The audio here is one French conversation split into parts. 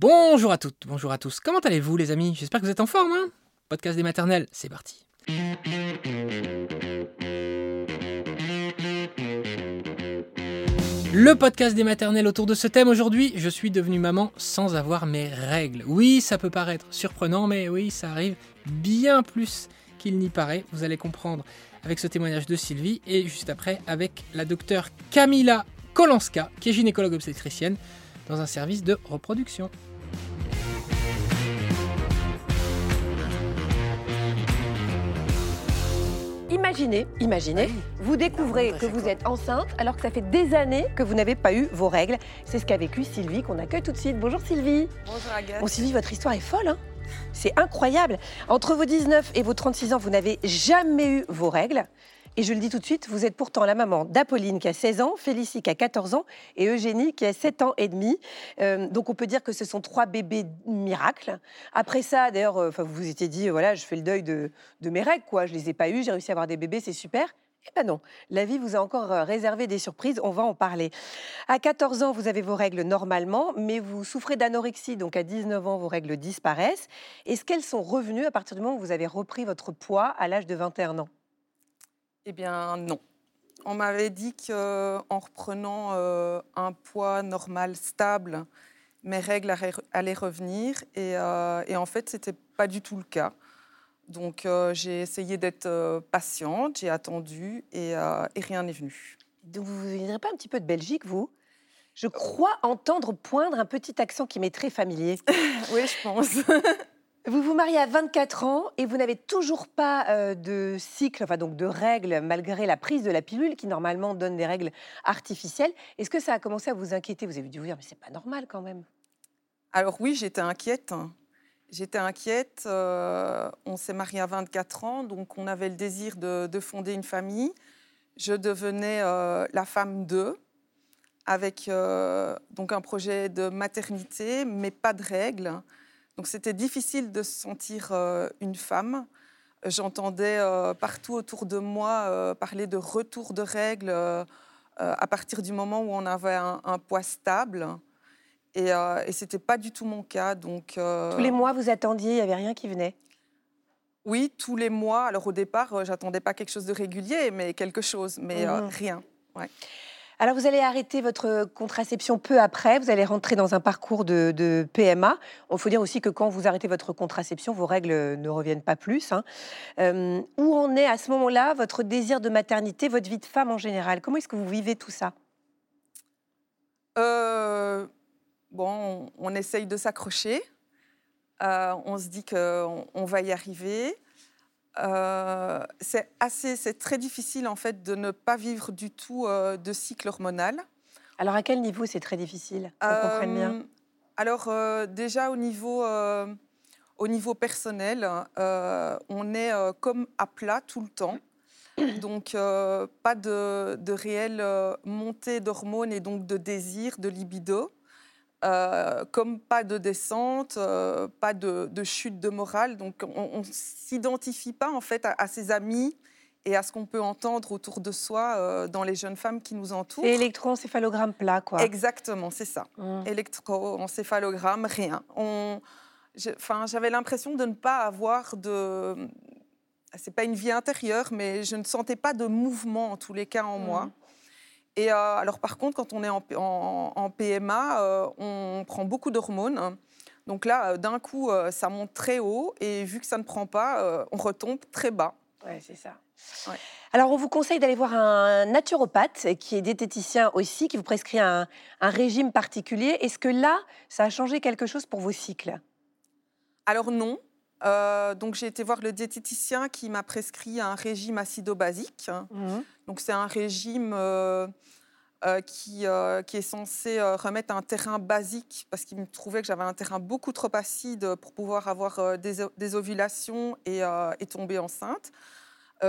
Bonjour à toutes, bonjour à tous. Comment allez-vous les amis? J'espère que vous êtes en forme. Hein? Podcast des maternelles, c'est parti. Le podcast des maternelles autour de ce thème aujourd'hui, je suis devenue maman sans avoir mes règles. Oui, ça peut paraître surprenant, mais oui, ça arrive bien plus qu'il n'y paraît. Vous allez comprendre avec ce témoignage de Sylvie et juste après avec la docteure Camila Kolanska, qui est gynécologue obstétricienne dans un service de reproduction. Imaginez, imaginez, vous découvrez que vous êtes enceinte alors que ça fait des années que vous n'avez pas eu vos règles. C'est ce qu'a vécu Sylvie qu'on accueille tout de suite. Bonjour Sylvie. Bonjour Agathe. Bon Sylvie, votre histoire est folle. Hein c'est incroyable. Entre vos 19 et vos 36 ans, vous n'avez jamais eu vos règles. Et je le dis tout de suite, vous êtes pourtant la maman d'Apolline qui a 16 ans, Félicie qui a 14 ans et Eugénie qui a 7 ans et demi. Euh, donc on peut dire que ce sont trois bébés miracles. Après ça, d'ailleurs, euh, vous vous étiez dit, voilà, je fais le deuil de, mes règles, quoi. Je les ai pas eues, j'ai réussi à avoir des bébés, c'est super. Eh ben non, la vie vous a encore euh, réservé des surprises, on va en parler. À 14 ans, vous avez vos règles normalement, mais vous souffrez d'anorexie, donc à 19 ans, vos règles disparaissent. Est-ce qu'elles sont revenues à partir du moment où vous avez repris votre poids à l'âge de 21 ans? Eh bien non. On m'avait dit qu'en reprenant euh, un poids normal, stable, mes règles allaient revenir. Et, euh, et en fait, ce n'était pas du tout le cas. Donc euh, j'ai essayé d'être euh, patiente, j'ai attendu et, euh, et rien n'est venu. Donc vous ne viendrez pas un petit peu de Belgique, vous? Je crois entendre poindre un petit accent qui m'est très familier. oui, je pense. Vous vous mariez à 24 ans et vous n'avez toujours pas euh, de cycle, enfin donc de règles, malgré la prise de la pilule qui normalement donne des règles artificielles. Est-ce que ça a commencé à vous inquiéter? Vous avez dû vous dire, mais c'est pas normal quand même. Alors oui, j'étais inquiète. J'étais inquiète. euh, on s'est marié à 24 ans, donc on avait le désir de, de fonder une famille. Je devenais euh, la femme d'eux, avec donc un projet de maternité, mais pas de règles. Donc c'était difficile de se sentir euh, une femme. J'entendais euh, partout autour de moi euh, parler de retour de règles à partir du moment où on avait un, un poids stable. Et, et ce n'était pas du tout mon cas. Donc, Tous les mois, vous attendiez, il n'y avait rien qui venait? Oui, tous les mois. Alors au départ, j'attendais pas quelque chose de régulier, mais quelque chose, mais Mhm. rien. Alors vous allez arrêter votre contraception peu après, vous allez rentrer dans un parcours de, PMA. Il faut dire aussi que quand vous arrêtez votre contraception, vos règles ne reviennent pas plus. hein. Euh, où en est à ce moment-là votre désir de maternité, votre vie de femme en général? Comment est-ce que vous vivez tout ça? Euh, bon, on, on essaye de s'accrocher. Euh, on se dit qu'on on va y arriver. Euh, c'est assez, c'est très difficile en fait de ne pas vivre du tout euh, de cycle hormonal. Alors à quel niveau c'est très difficile On comprenne bien? Euh, Alors euh, déjà au niveau, euh, au niveau personnel, euh, on est euh, comme à plat tout le temps. Donc euh, pas de, de réelle euh, montée d'hormones et donc de désir, de libido. Euh, comme pas de descente, euh, pas de, de chute de morale. Donc on ne s'identifie pas en fait à, à ses amis et à ce qu'on peut entendre autour de soi euh, dans les jeunes femmes qui nous entourent. C'est électroencéphalogramme plat, quoi. Exactement, c'est ça Hum. électroencéphalogramme, rien. On, j'avais l'impression de ne pas avoir de. C'est pas une vie intérieure, mais je ne sentais pas de mouvement en tous les cas en moi. Et euh, alors, par contre, quand on est en, P- en- en PMA, euh, on prend beaucoup d'hormones. Donc là, euh, d'un coup, ça monte très haut, et vu que ça ne prend pas, on retombe très bas. Ouais, c'est ça. Ouais. Alors, on vous conseille d'aller voir un naturopathe qui est diététicien aussi, qui vous prescrit un, un régime particulier. Est-ce que là, ça a changé quelque chose pour vos cycles? Alors non. Euh, donc j'ai été voir le diététicien qui m'a prescrit un régime acido-basique. Donc c'est un régime euh, euh, qui, qui est censé remettre un terrain basique parce qu'il me trouvait que j'avais un terrain beaucoup trop acide pour pouvoir avoir des, des ovulations et, et tomber enceinte.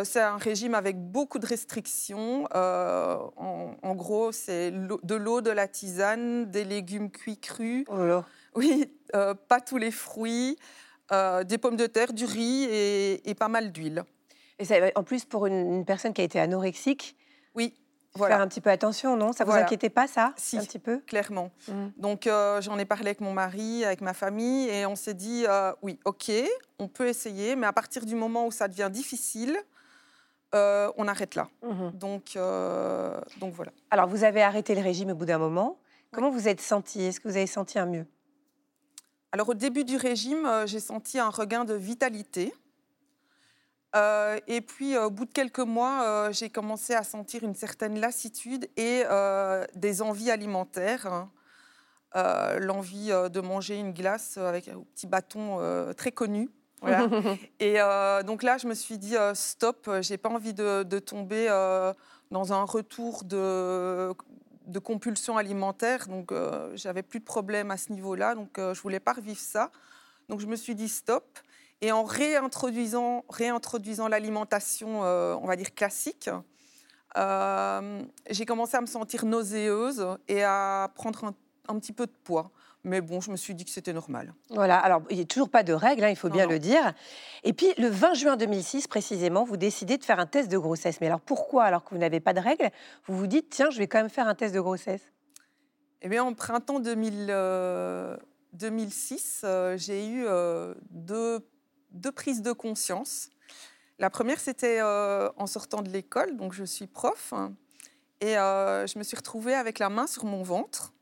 C'est un régime avec beaucoup de restrictions. En, en gros, c'est de l'eau, de la tisane, des légumes cuits crus. Oh là là. Oui, pas tous les fruits, euh, des pommes de terre, du riz et, et pas mal d'huile. Et ça- en plus, pour une, une personne qui a été anorexique, Oui, Voilà. Faire un petit peu attention, non? Ça vous Voilà. inquiétait pas, ça? Si. Un petit peu? clairement. Mm. Donc euh, j'en ai parlé avec mon mari, avec ma famille, et on s'est dit euh, oui, ok, on peut essayer, mais à partir du moment où ça devient difficile, euh, on arrête là. Mhm. Donc, euh, donc voilà. Alors, vous avez arrêté le régime au bout d'un moment. Comment vous êtes senti? Est-ce que vous avez senti un mieux? Alors au début du régime, euh, j'ai senti un regain de vitalité. Euh, et puis euh, au bout de quelques mois, euh, j'ai commencé à sentir une certaine lassitude et euh, des envies alimentaires. hein. L'envie de manger une glace avec un petit bâton très connu. Voilà. Et donc là, je me suis dit stop, j'ai pas envie de, de tomber dans un retour de, de compulsion alimentaire. Donc euh, j'avais plus de problème à ce niveau-là, donc euh, je voulais pas revivre ça. Donc je me suis dit stop. Et en réintroduisant, réintroduisant l'alimentation, euh, on va dire classique, euh, j'ai commencé à me sentir nauséeuse et à prendre un, un petit peu de poids. Mais bon, je me suis dit que c'était normal. Voilà, alors il n'y a toujours pas de règles, hein, il faut Non, bien non. le dire. Et puis le 20 juin 2006, précisément, vous décidez de faire un test de grossesse. Mais alors pourquoi, alors que vous n'avez pas de règles, vous vous dites, tiens, je vais quand même faire un test de grossesse? Eh bien, en printemps 2000, euh, 2006, euh, j'ai eu euh, deux, deux prises de conscience. La première, c'était euh, en sortant de l'école, donc je suis prof, hein, et euh, je me suis retrouvée avec la main sur mon ventre.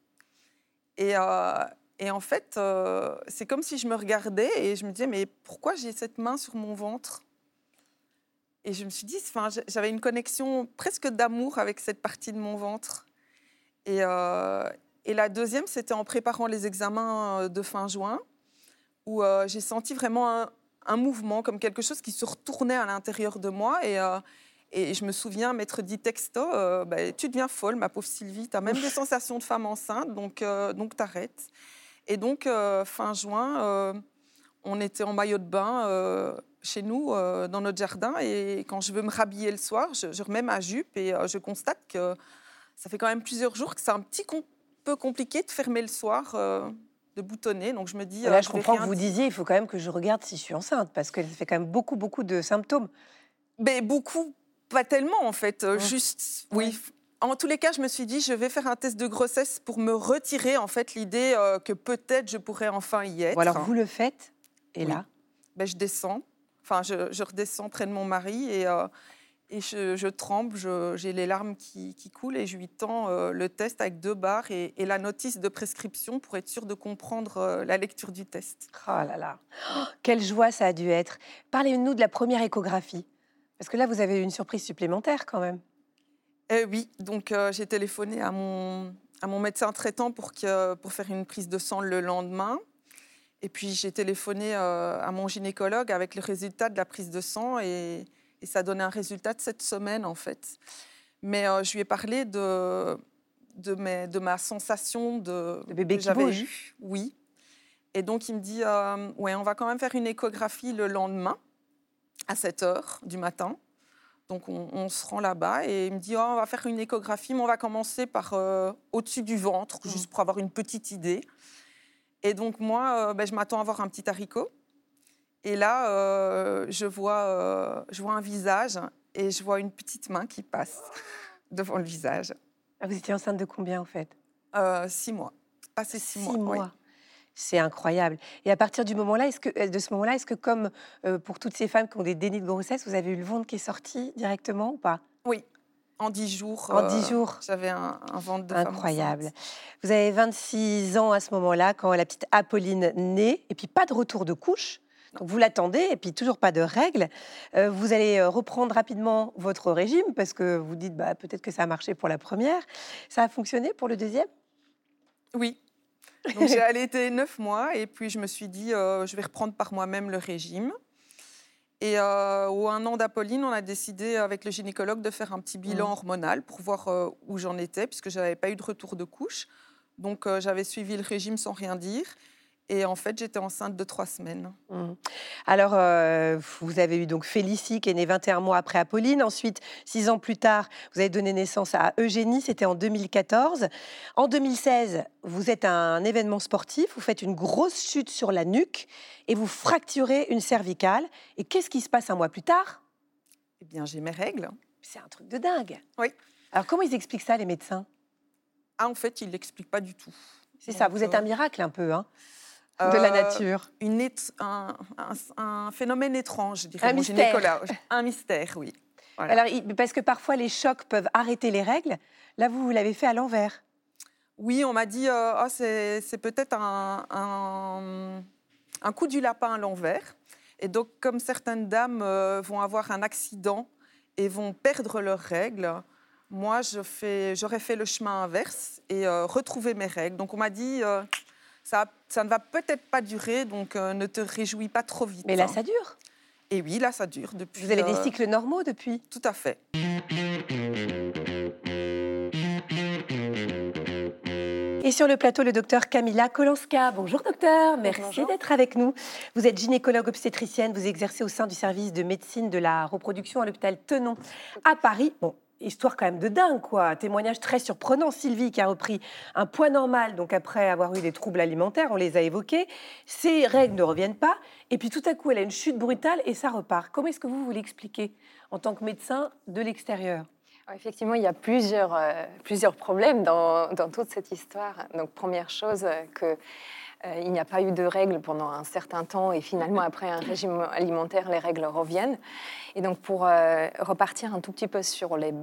Et, euh, et en fait, euh, c'est comme si je me regardais et je me disais, mais pourquoi j'ai cette main sur mon ventre? Et je me suis dit, enfin, j'avais une connexion presque d'amour avec cette partie de mon ventre. Et, euh, la deuxième, c'était en préparant les examens de fin juin, où j'ai senti vraiment un, mouvement, comme quelque chose qui se retournait à l'intérieur de moi. Et, et je me souviens m'être dit texto, euh, Bah, tu deviens folle, ma pauvre Sylvie, tu as même des sensations de femme enceinte, donc, euh, donc t'arrêtes. Et donc, euh, fin juin, euh, on était en maillot de bain chez nous, dans notre jardin, et quand je veux me rhabiller le soir, je, je remets ma jupe et je constate que ça fait quand même plusieurs jours que c'est un petit com- peu compliqué de fermer le soir, de boutonner. Donc je me dis. Là, je vais comprends que vous disiez, il faut quand même que je regarde si je suis enceinte, parce que ça fait quand même beaucoup, beaucoup de symptômes. Mais beaucoup, pas tellement en fait. euh, Ouais. Juste, oui. Ouais. En tous les cas, je me suis dit, je vais faire un test de grossesse pour me retirer en fait l'idée euh, que peut-être je pourrais enfin y être. Bon, alors vous le faites, et Oui. là Ben, je descends, enfin je, je redescends près de mon mari et, euh, et je, je tremble, j'ai les larmes qui, qui coulent et je lui tends euh, le test avec deux barres et, et la notice de prescription pour être sûr de comprendre euh, la lecture du test. Oh là là, Oh, quelle joie ça a dû être. Parlez-nous de la première échographie. Parce que là, vous avez eu une surprise supplémentaire quand même. Eh oui, donc euh, j'ai téléphoné à mon, à mon médecin traitant pour, que, pour faire une prise de sang le lendemain. Et puis j'ai téléphoné euh, à mon gynécologue avec le résultat de la prise de sang et, et ça donnait un résultat de cette semaine en fait. Mais euh, je lui ai parlé de, de, mes- de ma sensation de, De bébé que j'avais eue. Oui. Et donc il me dit, ouais, on va quand même faire une échographie le lendemain à 7 heures du matin. Donc on, on se rend là-bas et il me dit Oh, on va faire une échographie, mais on va commencer par euh, au-dessus du ventre, Mm. juste pour avoir une petite idée. Et donc moi, euh, ben, je m'attends à voir un petit haricot. Et là, euh, je, vois, je vois un visage et je vois une petite main qui passe devant le visage. Ah, Vous étiez enceinte de combien en fait? Six mois. Passé six, Six mois. oui. C'est incroyable. Et à partir du moment-là, est-ce que euh, de ce moment-là, est-ce que comme euh, pour toutes ces femmes qui ont des dénis de grossesse, vous avez eu le ventre qui est sorti directement ou pas? En dix jours. En euh, dix jours. J'avais un, un ventre de Incroyable. Vous avez 26 ans à ce moment-là quand la petite Apolline naît et puis pas de retour de couche. Donc vous l'attendez et puis toujours pas de règles. Euh, vous allez reprendre rapidement votre régime parce que vous dites bah, peut-être que ça a marché pour la première. Ça a fonctionné pour le deuxième? Oui. Donc j'ai allaité neuf mois et puis je me suis dit, euh, je vais reprendre par moi-même le régime. Et euh, au un an d'Apolline, on a décidé avec le gynécologue de faire un petit bilan Mhm. hormonal pour voir euh, où j'en étais, puisque je n'avais pas eu de retour de couche. Donc j'avais suivi le régime sans rien dire. Et en fait, j'étais enceinte de trois semaines. Mm. Alors, euh, vous avez eu donc Félicie qui est née 21 mois après Apolline. Ensuite, six ans plus tard, vous avez donné naissance à Eugénie, c'était en 2014. En 2016, vous êtes à un événement sportif, vous faites une grosse chute sur la nuque et vous fracturez une cervicale. Et qu'est-ce qui se passe un mois plus tard? Eh bien, j'ai mes règles. C'est un truc de dingue. Oui. Alors comment ils expliquent ça, les médecins? Ah, en fait, ils ne l'expliquent pas du tout. C'est ça, vous êtes euh, un miracle un peu, hein, de la Euh, nature. Une un, un- un phénomène étrange, je dirais. Un mystère. Un mystère, oui. voilà. Alors, parce que parfois les chocs peuvent arrêter les règles. Là, vous, vous l'avez fait à l'envers. Oui, on m'a dit, euh, Ah, c'est peut-être un, coup du lapin à l'envers. Et donc, comme certaines dames euh, vont avoir un accident et vont perdre leurs règles, moi, j'aurais fait le chemin inverse et euh, retrouver mes règles. Donc, on m'a dit, ça, ça ne va peut-être pas durer, donc euh, ne te réjouis pas trop vite. Mais là, ça dure. Et oui, là, ça dure depuis. Vous avez des euh, cycles normaux depuis? Tout à fait. Et sur le plateau, le docteur Camilla Kolanska. Bonjour docteur, merci d'être avec nous. Vous êtes gynécologue obstétricienne, vous exercez au sein du service de médecine de la reproduction à l'hôpital Tenon à Paris. Bon, histoire quand même de dingue quoi, témoignage très surprenant. Sylvie qui a repris un poids normal, donc après avoir eu des troubles alimentaires, on les a évoqués. Ses règles ne reviennent pas, et puis tout à coup elle a une chute brutale et ça repart. Comment est-ce que vous vous l'expliquez en tant que médecin de l'extérieur? Effectivement, il y a plusieurs, euh, plusieurs problèmes dans, dans toute cette histoire. Donc, première chose, euh, que euh, il n'y a pas eu de règles pendant un certain temps et finalement, après un régime alimentaire, les règles reviennent. Et donc, pour euh, repartir un tout petit peu sur les,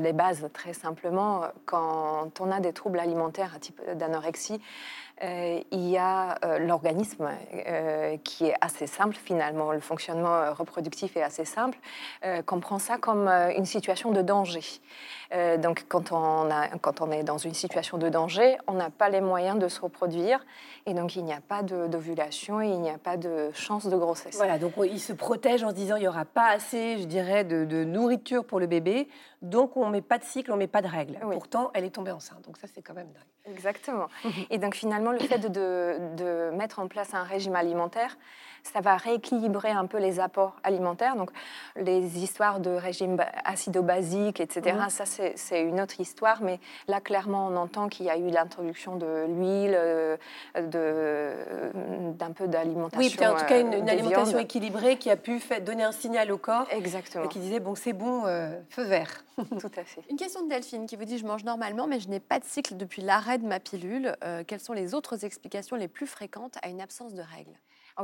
les bases, très simplement, quand on a des troubles alimentaires à type d'anorexie, euh, il y a euh, l'organisme euh, qui est assez simple finalement, le fonctionnement reproductif est assez simple, euh, comprend ça comme une situation de danger. Donc quand on, a, quand on est dans une situation de danger, on n'a pas les moyens de se reproduire et donc il n'y a pas d'ovulation et il n'y a pas de chance de grossesse. Voilà, donc il se protège en se disant il n'y aura pas assez, je dirais, de, de nourriture pour le bébé, donc on ne met pas de cycle, on ne met pas de règles. Oui. Pourtant, elle est tombée enceinte, donc ça c'est quand même dingue. Exactement. Et donc finalement, le fait de, mettre en place un régime alimentaire, ça va rééquilibrer un peu les apports alimentaires. Donc les histoires de régime ba- acido-basique, etc., Mhm. ça c'est une autre histoire. Mais là, clairement, on entend qu'il y a eu l'introduction de l'huile, euh, de- d'un peu d'alimentation. Oui, puis en tout cas une, euh, une alimentation équilibrée qui a pu fait- donner un signal au corps Exactement, et qui disait bon c'est bon, euh, feu vert. tout à fait. Une question de Delphine qui vous dit Je mange normalement, mais je n'ai pas de cycle depuis l'arrêt de ma pilule. Euh, quelles sont les autres explications les plus fréquentes à une absence de règles?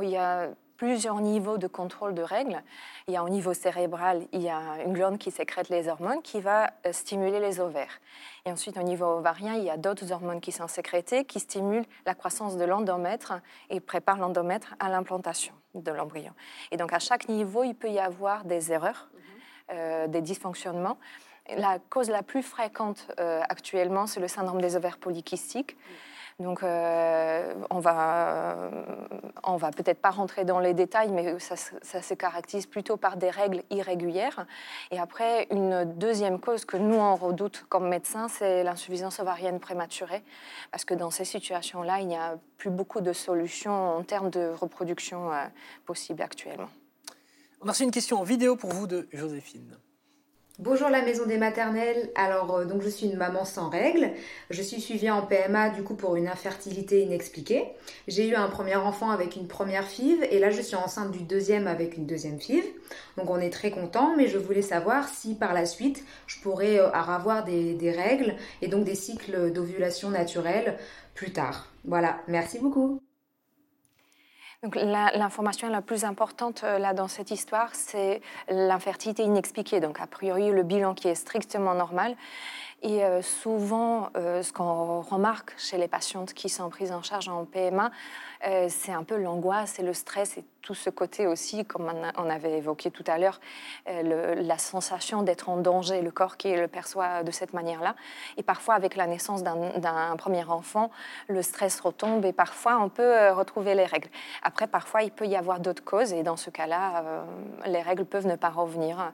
Il y a plusieurs niveaux de contrôle de règles. Il y a au niveau cérébral, il y a une glande qui sécrète les hormones qui va euh, stimuler les ovaires. Et ensuite, au niveau ovarien, il y a d'autres hormones qui sont sécrétées qui stimulent la croissance de l'endomètre et préparent l'endomètre à l'implantation de l'embryon. Et donc, à chaque niveau, il peut y avoir des erreurs, euh, des dysfonctionnements. La cause la plus fréquente euh, actuellement, c'est le syndrome des ovaires polykystiques. Donc, euh, on va, on va peut-être pas rentrer dans les détails, mais ça, se- caractérise plutôt par des règles irrégulières. Et après, une deuxième cause que nous on redoute comme médecins, c'est l'insuffisance ovarienne prématurée, parce que dans ces situations-là, il n'y a plus beaucoup de solutions en termes de reproduction euh, possibles actuellement. On une question en vidéo pour vous de Joséphine. Bonjour la maison des maternelles. Alors euh, donc je suis une maman sans règles. Je suis suivie en PMA du coup pour une infertilité inexpliquée. J'ai eu un premier enfant avec une première FIV et là je suis enceinte du deuxième avec une deuxième FIV. Donc on est très content, mais je voulais savoir si par la suite je pourrais euh, avoir des, des règles et donc des cycles d'ovulation naturels plus tard. Voilà, merci beaucoup. Donc la- l'information la plus importante euh, là dans cette histoire, c'est l'infertilité inexpliquée. Donc a priori le bilan qui est strictement normal. Et euh, souvent, euh, ce qu'on remarque chez les patientes qui sont prises en charge en PMA, euh, c'est un peu l'angoisse et le stress et tout ce côté aussi, comme on, avait évoqué tout à l'heure, la sensation d'être en danger, le corps qui le perçoit de cette manière-là. Et parfois, avec la naissance d'un premier enfant, le stress retombe et parfois on peut retrouver les règles. Après, parfois, il peut y avoir d'autres causes et dans ce cas-là, les règles peuvent ne pas revenir.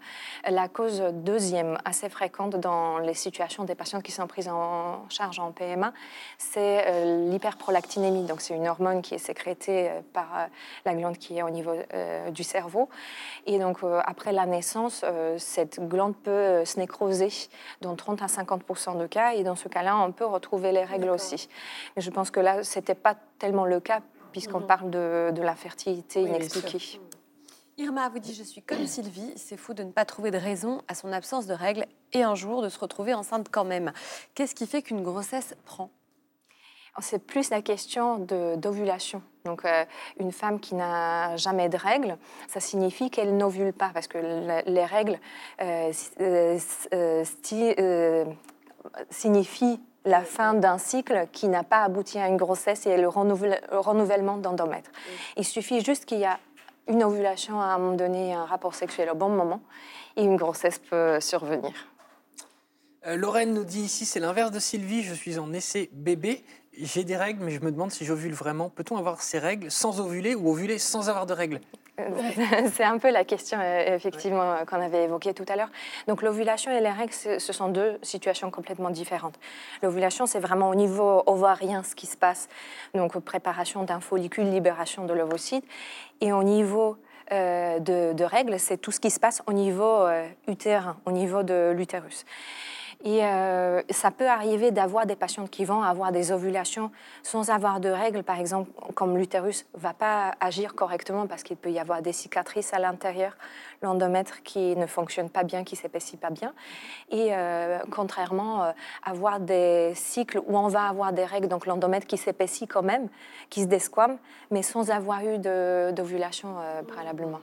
La cause deuxième, assez fréquente dans les situations des patientes qui sont prises en charge en PMA, c'est euh, l'hyperprolactinémie. Donc, c'est une hormone qui est sécrétée euh, par euh, la glande qui est au niveau du cerveau. Et donc, après la naissance, cette glande peut se nécroser dans 30 à 50% de cas. Et dans ce cas-là, on peut retrouver les règles aussi. Mais je pense que là, ce n'était pas tellement le cas puisqu'on Mhm. parle de, de Oui, bien inexpliquée. Irma vous dit Je suis comme Sylvie, c'est fou de ne pas trouver de raison à son absence de règles et un jour de se retrouver enceinte quand même. Qu'est-ce qui fait qu'une grossesse prend? C'est plus la question d'ovulation. Donc, euh, une femme qui n'a jamais de règles, ça signifie qu'elle n'ovule pas, parce que les règles euh, euh, signifient la fin d'un cycle qui n'a pas abouti à une grossesse et le, renouvellement d'endomètre. Il suffit juste qu'il y a une ovulation à un moment donné, un rapport sexuel au bon moment, et une grossesse peut survenir. Lorraine nous dit ici, c'est l'inverse de Sylvie, je suis en essai bébé j'ai des règles, mais je me demande si j'ovule vraiment. Peut-on avoir ces règles sans ovuler ou ovuler sans avoir de règles? Euh, C'est un peu la question, euh, effectivement, qu'on avait évoquée tout à l'heure. Donc, l'ovulation et les règles, ce sont deux situations complètement différentes. L'ovulation, c'est vraiment au niveau ovarien ce qui se passe. Donc, préparation d'un follicule, libération de l'ovocyte. Et au niveau euh, de, règles, c'est tout ce qui se passe au niveau utérin, au niveau de l'utérus. Et euh, ça peut arriver d'avoir des patientes qui vont avoir des ovulations sans avoir de règles, par exemple, comme l'utérus ne va pas agir correctement parce qu'il peut y avoir des cicatrices à l'intérieur, l'endomètre qui ne fonctionne pas bien, qui s'épaissit pas bien. Et euh, contrairement, euh, avoir des cycles où on va avoir des règles, donc l'endomètre qui s'épaissit quand même, qui se desquame, mais sans avoir eu d'ovulation préalablement.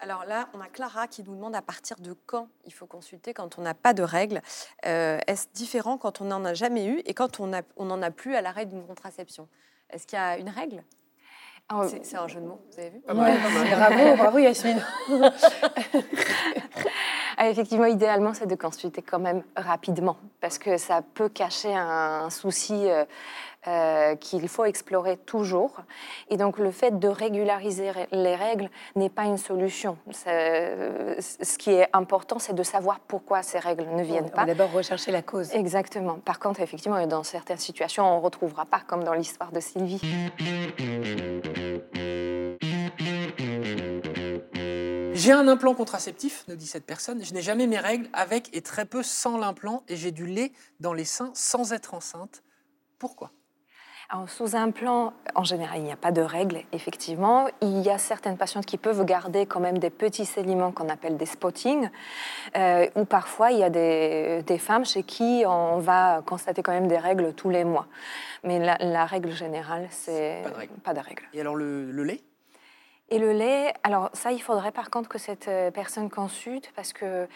Alors là, on a Clara qui nous demande à partir de quand il faut consulter quand on n'a pas de règles. Euh, est-ce différent quand on n'en a jamais eu et quand on n'en on a plus à l'arrêt d'une contraception? Est-ce qu'il y a une règle? Ah, C'est un jeu de mots, vous avez vu? Ah Bravo, bravo Yasmine. Ah, Effectivement, idéalement, c'est de consulter quand même rapidement parce que ça peut cacher un souci euh, qu'il faut explorer toujours. Et donc le fait de régulariser les règles n'est pas une solution. Euh, ce qui est important, c'est de savoir pourquoi ces règles ne viennent pas. D'abord rechercher la cause. Exactement. Par contre, effectivement, dans certaines situations, on ne retrouvera pas, comme dans l'histoire de Sylvie. J'ai un implant contraceptif, nous dit cette personne. Je n'ai jamais mes règles avec et très peu sans l'implant et j'ai du lait dans les seins sans être enceinte. Pourquoi? Sous un plan, en général, il n'y a pas de règles, effectivement. Il y a certaines patientes qui peuvent garder quand même des petits sédiments qu'on appelle des spottings, euh, ou parfois il y a des, femmes chez qui on va constater quand même des règles tous les mois. Mais la, règle générale, c'est pas de règles. Et alors le lait? Et le lait, alors ça, il faudrait par contre que cette euh, personne consulte parce que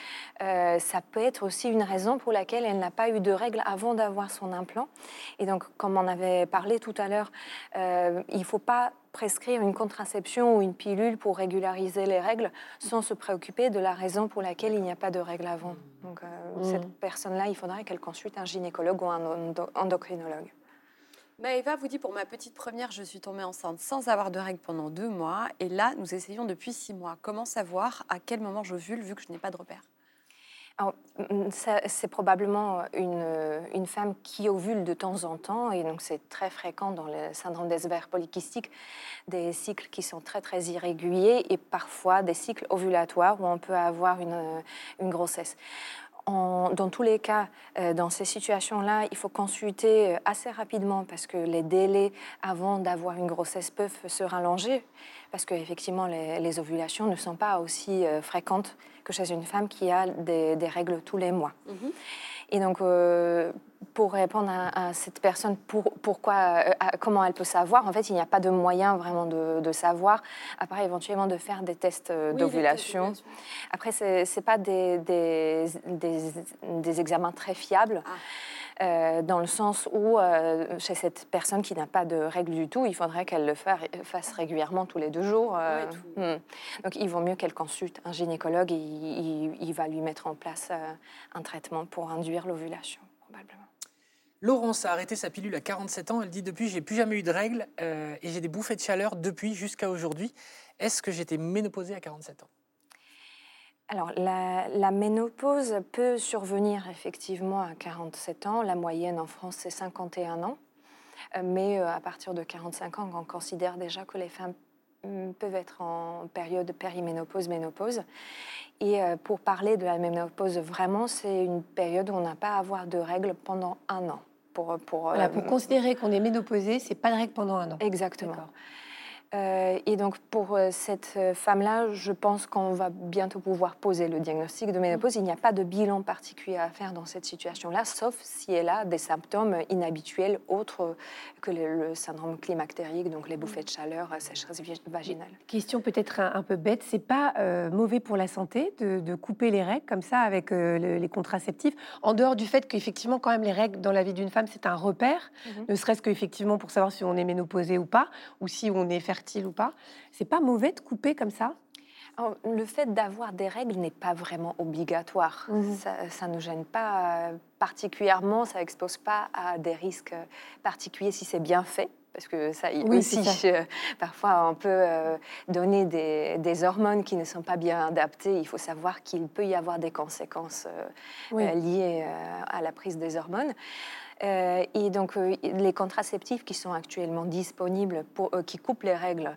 euh, ça peut être aussi une raison pour laquelle elle n'a pas eu de règles avant d'avoir son implant. Et donc, comme on avait parlé tout à l'heure, euh, il ne faut pas prescrire une contraception ou une pilule pour régulariser les règles sans se préoccuper de la raison pour laquelle il n'y a pas de règles avant. Donc, cette mmh. personne-là, il faudrait qu'elle consulte un gynécologue ou un endocrinologue. Maëva vous dit pour ma petite première, je suis tombée enceinte sans avoir de règles pendant deux mois. Et là, nous essayons depuis six mois. Comment savoir à quel moment j'ovule vu que je n'ai pas de repère? Mm, c'est probablement une, une, femme qui ovule de temps en temps, et donc c'est très fréquent dans le syndrome des ovaires polykystiques, des cycles qui sont très très irréguliers et parfois des cycles ovulatoires où on peut avoir une, une grossesse dans tous les cas, euh, dans ces situations-là, il faut consulter euh, assez rapidement parce que les délais avant d'avoir une grossesse peuvent se rallonger parce qu'effectivement, les, les, ovulations ne sont pas aussi euh, fréquentes que chez une femme qui a des, règles tous les mois. Mhm. Et donc, pour répondre à, cette personne, pourquoi, euh, comment elle peut savoir, en fait, il n'y a pas de moyen vraiment de, savoir, à part éventuellement de faire des tests euh, d'ovulation. Après, ce n'est pas des, des, des, examens très fiables. Ah. Euh, dans le sens où, chez cette personne qui n'a pas de règles du tout, il faudrait qu'elle le fasse régulièrement tous les deux jours. Hmm. Donc, il vaut mieux qu'elle consulte un gynécologue et il va lui mettre en place un traitement pour induire l'ovulation, probablement. Laurence a arrêté sa pilule à 47 ans. Elle dit depuis, j'ai plus jamais eu de règles euh, et j'ai des bouffées de chaleur depuis jusqu'à aujourd'hui. Est-ce que j'étais ménopausée à 47 ans? Alors, la, ménopause peut survenir effectivement à 47 ans. La moyenne en France, c'est 51 ans. Euh, mais euh, à partir de 45 ans, on considère déjà que les femmes mm, peuvent être en période périménopause, ménopause. Et pour parler de la ménopause, vraiment, c'est une période où on n'a pas à avoir de règles pendant un an pour, pour, euh, considérer qu'on est ménopausé, c'est pas de règle pendant un an. Exactement. Euh, et donc pour euh, cette euh, femme-là, je pense qu'on va bientôt pouvoir poser le diagnostic de ménopause. Il n'y a pas de bilan particulier à faire dans cette situation-là, sauf si elle a des symptômes inhabituels autres que le, syndrome climactérique, donc les bouffées de chaleur, sécheresse vaginale. Question peut-être un, peu bête, c'est pas mauvais pour la santé de, couper les règles comme ça avec les contraceptifs, en dehors du fait qu'effectivement quand même les règles dans la vie d'une femme c'est un repère, mhm. ne serait-ce qu'effectivement pour savoir si on est ménopausé ou pas, ou si on est fertile ou pas. C'est pas mauvais de couper comme ça? Le fait d'avoir des règles n'est pas vraiment obligatoire. Mhm. Ça, ne gêne pas euh, particulièrement, ça n'expose pas à des risques particuliers si c'est bien fait. Parce que ça oui, aussi, euh, parfois, on peut euh, donner des, hormones qui ne sont pas bien adaptées. Il faut savoir qu'il peut y avoir des conséquences liées à la prise des hormones. Euh, et donc, euh, les contraceptifs qui sont actuellement disponibles, pour, euh, qui coupent les règles,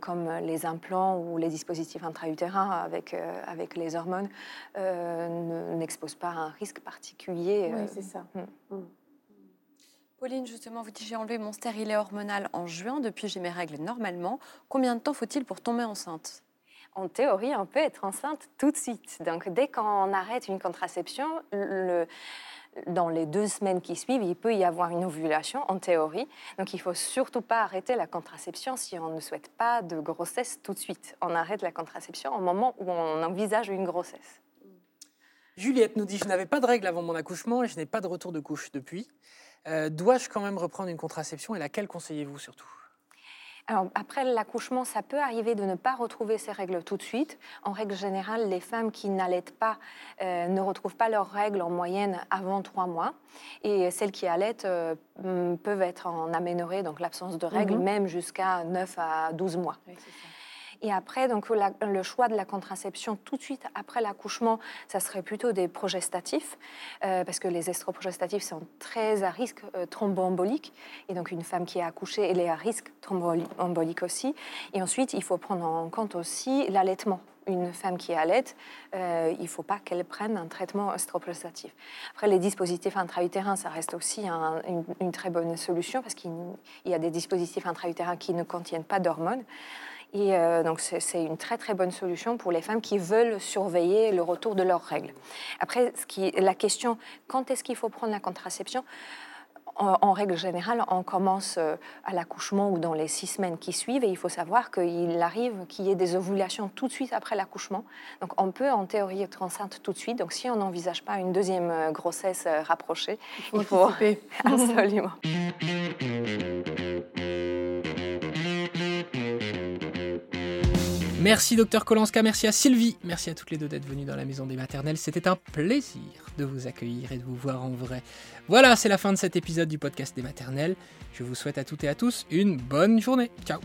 comme les implants ou les dispositifs intra-utérins avec, avec les hormones, n'exposent pas à un risque particulier. Oui, c'est ça. Hmm. Hmm. Pauline, justement, vous dites j'ai enlevé mon stérilet hormonal en juin, depuis j'ai mes règles normalement. Combien de temps faut-il pour tomber enceinte? En théorie, on peut être enceinte tout de suite. Donc, dès qu'on arrête une contraception, le, dans les deux semaines qui suivent, il peut y avoir une ovulation en théorie. Donc il faut surtout pas arrêter la contraception si on ne souhaite pas de grossesse tout de suite. On arrête la contraception au moment où on envisage une grossesse. Juliette nous dit Je n'avais pas de règles avant mon accouchement et je n'ai pas de retour de couche depuis. Euh, dois-je quand même reprendre une contraception et laquelle conseillez-vous surtout? Après l'accouchement, ça peut arriver de ne pas retrouver ces règles tout de suite. En règle générale, les femmes qui n'allaitent pas euh, ne retrouvent pas leurs règles en moyenne avant trois mois. Et celles qui allaitent euh, peuvent être en aménorrhée, donc l'absence de règles, mhm. même jusqu'à 9 à 12 mois. Et après, donc, le choix de la contraception tout de suite après l'accouchement, ça serait plutôt des progestatifs, euh, parce que les estroprogestatifs sont très à risque euh, thromboembolique. Et donc, une femme qui est accouchée, elle est à risque thromboembolique aussi. Et ensuite, il faut prendre en compte aussi l'allaitement une femme qui allaite, euh, il ne faut pas qu'elle prenne un traitement estroprostatif. Après, les dispositifs intra-utérins, ça reste aussi une, très bonne solution parce qu'il y a des dispositifs intra-utérins qui ne contiennent pas d'hormones. Et euh, donc, c'est une très très bonne solution pour les femmes qui veulent surveiller le retour de leurs règles. Après, ce qui, la question, quand est-ce qu'il faut prendre la contraception? En, règle générale, on commence euh, à l'accouchement ou dans les six semaines qui suivent et il faut savoir qu'il arrive qu'il y ait des ovulations tout de suite après l'accouchement. Donc on peut en théorie être enceinte tout de suite. Donc si on n'envisage pas une deuxième euh, grossesse rapprochée, il faut, il faut... absolument. Merci docteur Kolanska, merci à Sylvie, merci à toutes les deux d'être venues dans la maison des maternelles. C'était un plaisir de vous accueillir et de vous voir en vrai. Voilà, c'est la fin de cet épisode du podcast des maternelles. Je vous souhaite à toutes et à tous une bonne journée. Ciao